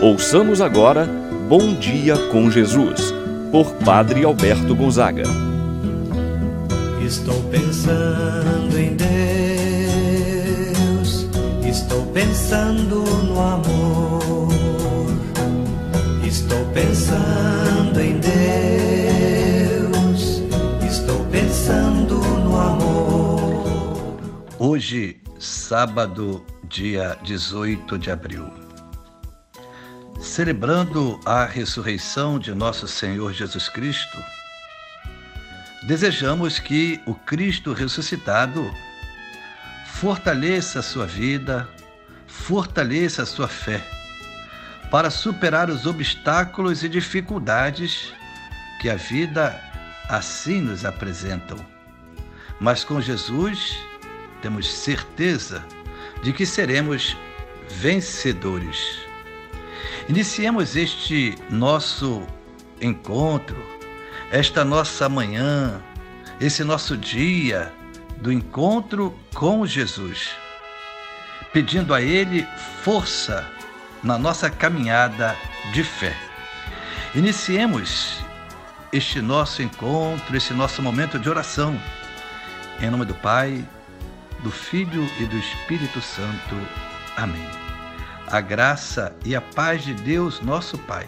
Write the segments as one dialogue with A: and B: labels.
A: Ouçamos agora Bom Dia com Jesus, por Padre Alberto Gonzaga.
B: Estou pensando em Deus, estou pensando no amor, estou pensando em Deus, estou pensando no amor.
C: Hoje, sábado, dia 18 de abril celebrando a ressurreição de nosso Senhor Jesus Cristo, desejamos que o Cristo ressuscitado fortaleça a sua vida, fortaleça a sua fé, para superar os obstáculos e dificuldades que a vida assim nos apresentam. Mas com Jesus temos certeza de que seremos vencedores. Iniciemos este nosso encontro, esta nossa manhã, esse nosso dia do encontro com Jesus, pedindo a Ele força na nossa caminhada de fé. Iniciemos este nosso encontro, esse nosso momento de oração, em nome do Pai, do Filho e do Espírito Santo. Amém a graça e a paz de Deus, nosso Pai,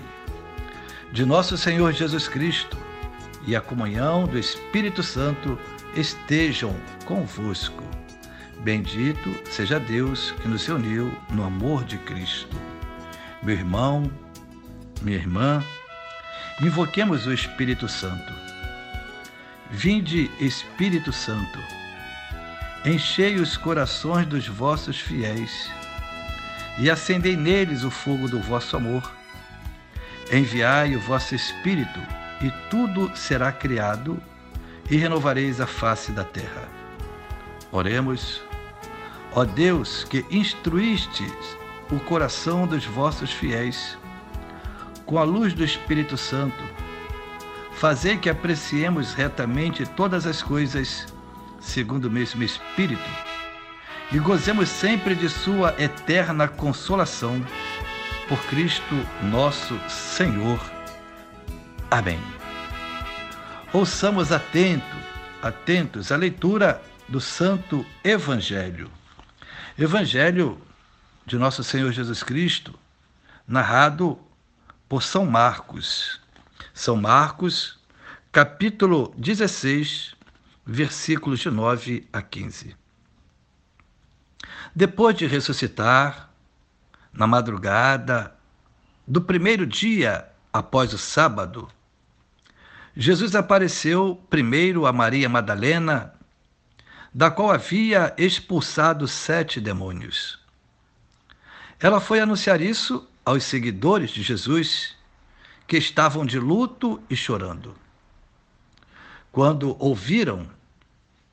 C: de nosso Senhor Jesus Cristo e a comunhão do Espírito Santo estejam convosco. Bendito seja Deus que nos uniu no amor de Cristo. Meu irmão, minha irmã, invoquemos o Espírito Santo. Vinde, Espírito Santo, enchei os corações dos vossos fiéis e acendei neles o fogo do vosso amor. Enviai o vosso Espírito, e tudo será criado, e renovareis a face da terra. Oremos. Ó Deus, que instruístes o coração dos vossos fiéis, com a luz do Espírito Santo, fazei que apreciemos retamente todas as coisas, segundo o mesmo Espírito e gozemos sempre de Sua eterna consolação. Por Cristo nosso Senhor. Amém. Ouçamos atento, atentos à leitura do Santo Evangelho. Evangelho de nosso Senhor Jesus Cristo, narrado por São Marcos. São Marcos, capítulo 16, versículos de 9 a 15. Depois de ressuscitar, na madrugada do primeiro dia após o sábado, Jesus apareceu primeiro a Maria Madalena, da qual havia expulsado sete demônios. Ela foi anunciar isso aos seguidores de Jesus, que estavam de luto e chorando. Quando ouviram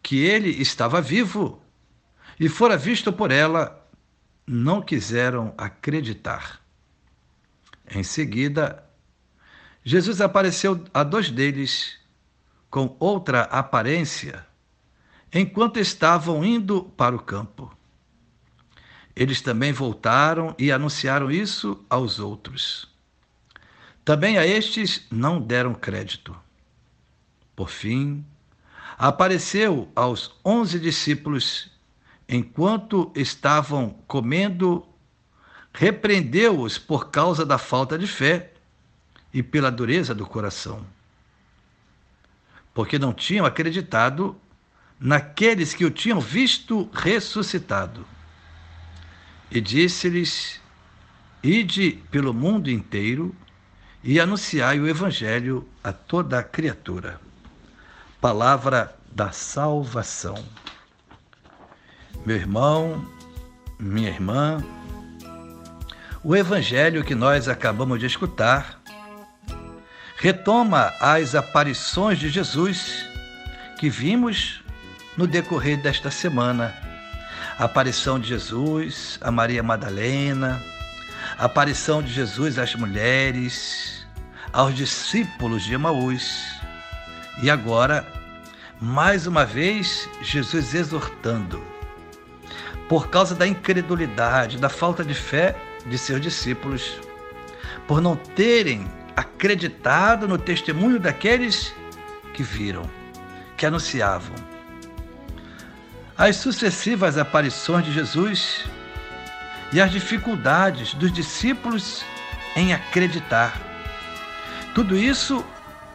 C: que ele estava vivo, e fora visto por ela, não quiseram acreditar. Em seguida, Jesus apareceu a dois deles com outra aparência, enquanto estavam indo para o campo. Eles também voltaram e anunciaram isso aos outros. Também a estes não deram crédito. Por fim, apareceu aos onze discípulos enquanto estavam comendo, repreendeu-os por causa da falta de fé e pela dureza do coração. Porque não tinham acreditado naqueles que o tinham visto ressuscitado. E disse-lhes: Ide pelo mundo inteiro e anunciai o Evangelho a toda a criatura. Palavra da salvação meu irmão, minha irmã, o evangelho que nós acabamos de escutar retoma as aparições de Jesus que vimos no decorrer desta semana. A aparição de Jesus a Maria Madalena, a aparição de Jesus às mulheres, aos discípulos de Emaús. E agora, mais uma vez, Jesus exortando por causa da incredulidade, da falta de fé de seus discípulos. por não terem acreditado no testemunho daqueles que viram, que anunciavam. As sucessivas aparições de Jesus e as dificuldades dos discípulos em acreditar. Tudo isso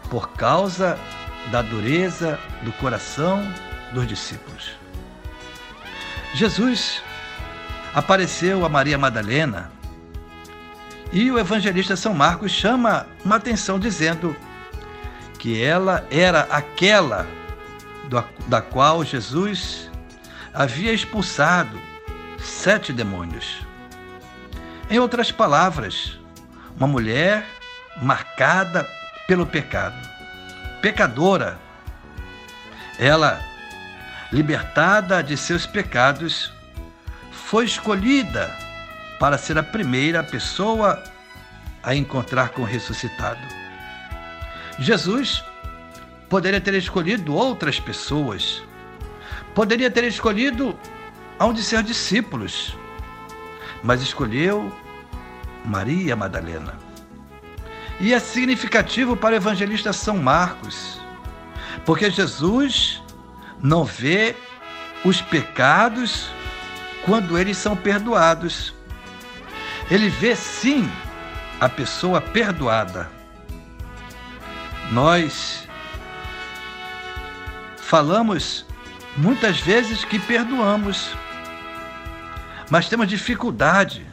C: por causa da dureza do coração dos discípulos. Jesus apareceu a Maria Madalena e o evangelista São Marcos chama uma atenção dizendo que ela era aquela da qual Jesus havia expulsado sete demônios. Em outras palavras, uma mulher marcada pelo pecado, pecadora. Ela, libertada de seus pecados, foi escolhida para ser a primeira pessoa a encontrar com o ressuscitado. Jesus poderia ter escolhido outras pessoas, poderia ter escolhido a um de seus discípulos, mas escolheu Maria Madalena. E é significativo para o evangelista São Marcos, porque Jesus não vê os pecados quando eles são perdoados. Ele vê sim a pessoa perdoada. Nós falamos muitas vezes que perdoamos, mas temos dificuldade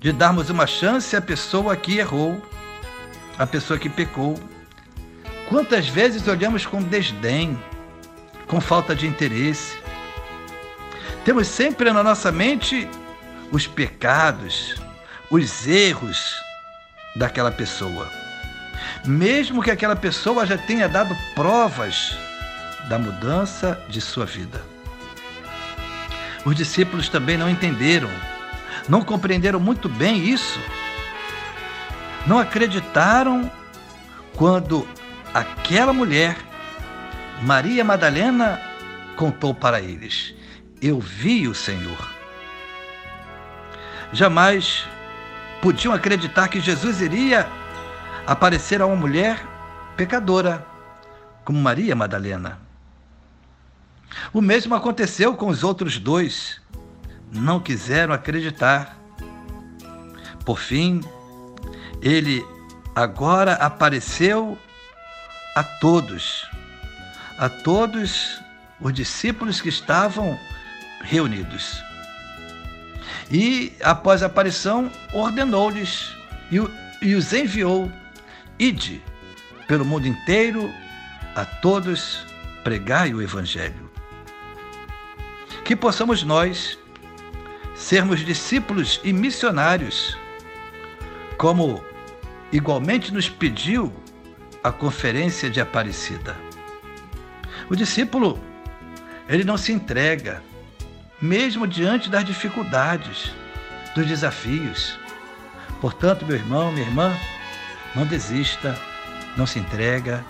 C: de darmos uma chance à pessoa que errou, à pessoa que pecou. Quantas vezes olhamos com desdém, com falta de interesse? Temos sempre na nossa mente os pecados, os erros daquela pessoa. Mesmo que aquela pessoa já tenha dado provas da mudança de sua vida. Os discípulos também não entenderam não compreenderam muito bem isso. Não acreditaram quando aquela mulher, Maria Madalena, contou para eles: Eu vi o Senhor. Jamais podiam acreditar que Jesus iria aparecer a uma mulher pecadora, como Maria Madalena. O mesmo aconteceu com os outros dois não quiseram acreditar. Por fim, ele agora apareceu a todos, a todos os discípulos que estavam reunidos. E, após a aparição, ordenou-lhes e, e os enviou: Ide pelo mundo inteiro a todos pregai o Evangelho. Que possamos nós sermos discípulos e missionários, como igualmente nos pediu a conferência de Aparecida. O discípulo, ele não se entrega, mesmo diante das dificuldades, dos desafios. Portanto, meu irmão, minha irmã, não desista, não se entrega,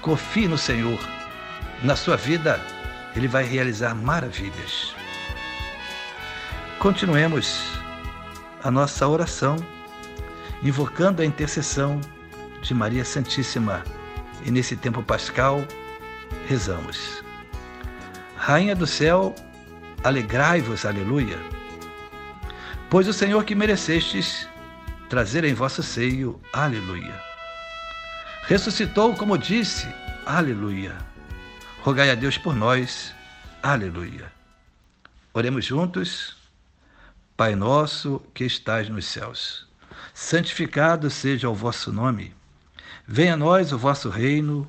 C: confie no Senhor. Na sua vida, Ele vai realizar maravilhas. Continuemos a nossa oração, invocando a intercessão de Maria Santíssima. E nesse tempo pascal, rezamos. Rainha do céu, alegrai-vos, aleluia. Pois o Senhor que merecestes trazer em vosso seio, aleluia. Ressuscitou, como disse, aleluia. Rogai a Deus por nós, aleluia. Oremos juntos. Pai nosso que estais nos céus, santificado seja o vosso nome. Venha a nós o vosso reino,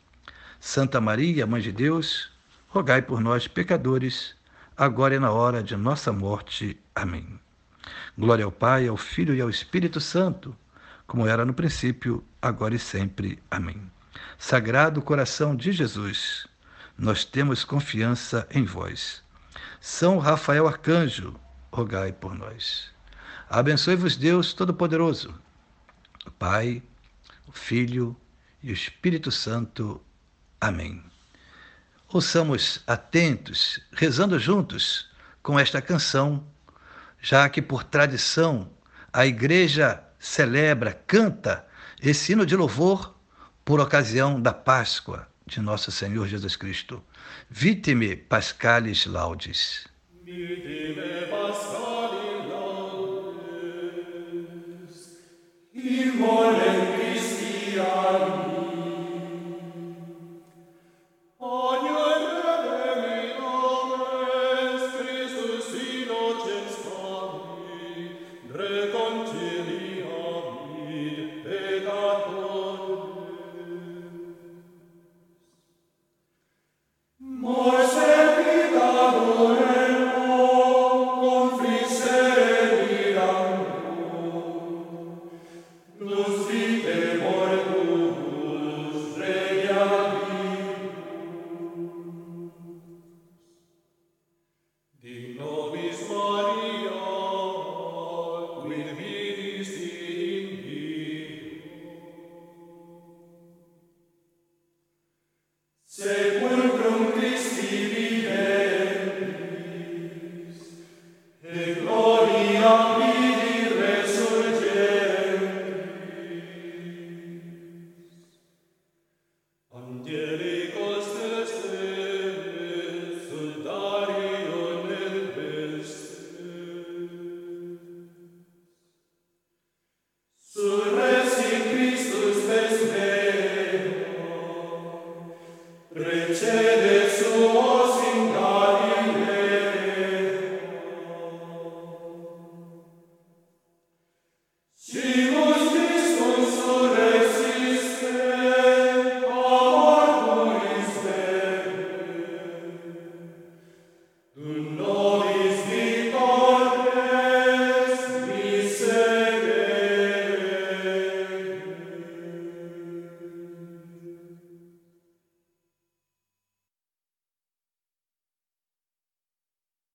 C: Santa Maria, Mãe de Deus, rogai por nós, pecadores, agora e na hora de nossa morte. Amém. Glória ao Pai, ao Filho e ao Espírito Santo, como era no princípio, agora e sempre. Amém. Sagrado coração de Jesus, nós temos confiança em vós. São Rafael Arcanjo, rogai por nós. Abençoe-vos Deus Todo-Poderoso, o Pai, o Filho e o Espírito Santo. Amém. Ouçamos atentos, rezando juntos com esta canção, já que por tradição a Igreja celebra, canta esse hino de louvor por ocasião da Páscoa de Nosso Senhor Jesus Cristo. Vitime Pascalis Laudes.
D: with me.